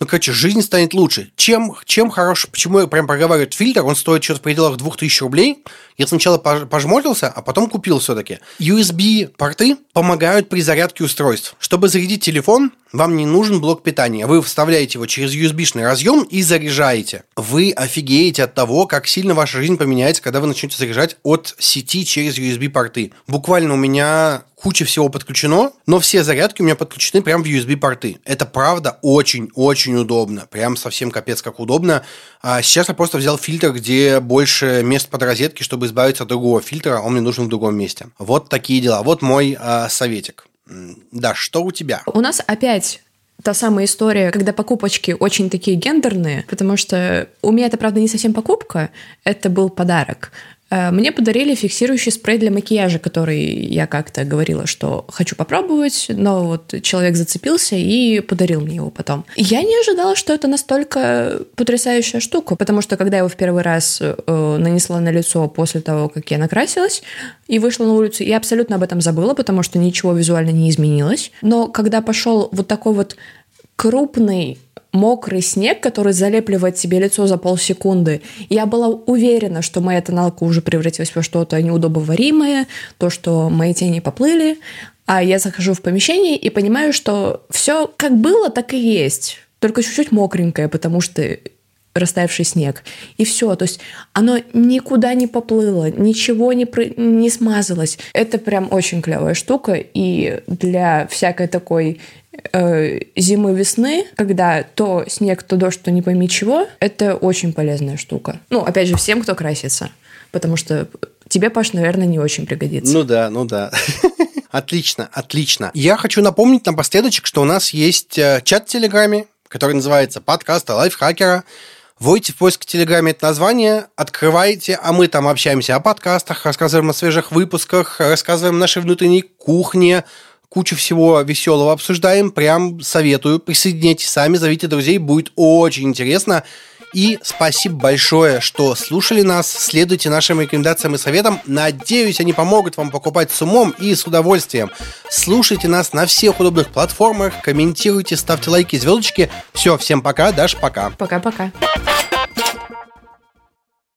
Speaker 1: Ну, короче, жизнь станет лучше. Чем, чем хорош, почему я прям проговариваю фильтр, он стоит что-то в пределах 2000 рублей. Я сначала пожмотился, а потом купил все-таки. USB-порты помогают при зарядке устройств. Чтобы зарядить телефон, вам не нужен блок питания. Вы вставляете его через USB-шный разъем и заряжаете. Вы офигеете от того, как сильно ваша жизнь поменяется, когда вы начнете заряжать от сети через USB-порты. Буквально у меня куча всего подключено, но все зарядки у меня подключены прямо в USB-порты. Это правда очень-очень удобно. Прям совсем капец как удобно. А сейчас я просто взял фильтр, где больше мест под розетки, чтобы избавиться от другого фильтра, он мне нужен в другом месте. Вот такие дела. Вот мой э, советик. Да, что у тебя?
Speaker 2: У нас опять та самая история, когда покупочки очень такие гендерные, потому что у меня это, правда, не совсем покупка, это был подарок. Э, мне подарили фиксирующий спрей для макияжа, который я как-то говорила, что хочу попробовать, но вот человек зацепился и подарил мне его потом. Я не ожидала, что это настолько потрясающая штука, потому что когда я его в первый раз э, нанесла на лицо после того, как я накрасилась и вышла на улицу, я абсолютно об этом забыла, потому что ничего визуально не изменилось. Но когда пошел вот такой вот крупный мокрый снег, который залепливает себе лицо за полсекунды. Я была уверена, что моя тоналка уже превратилась во что-то неудобоваримое, то, что мои тени поплыли, а я захожу в помещение и понимаю, что все как было, так и есть, только чуть-чуть мокренькое, потому что растаявший снег. И все. То есть оно никуда не поплыло, ничего не, про... не смазалось. Это прям очень клевая штука. И для всякой такой зимы-весны, когда то снег, то дождь, то не пойми чего, это очень полезная штука. Ну, опять же, всем, кто красится. Потому что тебе, Паш, наверное, не очень пригодится.
Speaker 1: Ну да, ну да. [LAUGHS] Отлично, отлично. Я хочу напомнить напоследочек, что у нас есть э, чат в Телеграме, который называется «Подкаст лайфхакера». Войте в поиск в Телеграме это название, открывайте, а мы там общаемся о подкастах, рассказываем о свежих выпусках, рассказываем о нашей внутренней кухне, кучу всего веселого обсуждаем. Прям советую. Присоединяйтесь сами, зовите друзей, будет очень интересно. И спасибо большое, что слушали нас. Следуйте нашим рекомендациям и советам. Надеюсь, они помогут вам покупать с умом и с удовольствием. Слушайте нас на всех удобных платформах, комментируйте, ставьте лайки, звездочки. Все, всем пока, Даш, пока.
Speaker 2: Пока-пока.